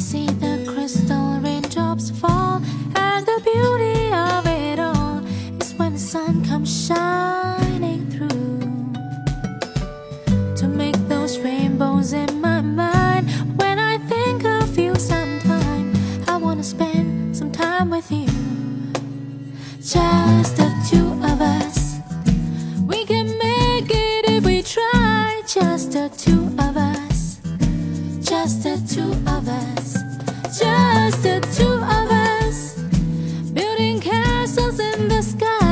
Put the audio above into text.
see the crystal raindrops fall, and the beauty of it all is when the sun comes shining through to make those rainbows in my mind. When I think of you I wanna spend some time with you, just the two of us. We can make it if we try, just the two of us just the two of us just the two of us building castles in the sky.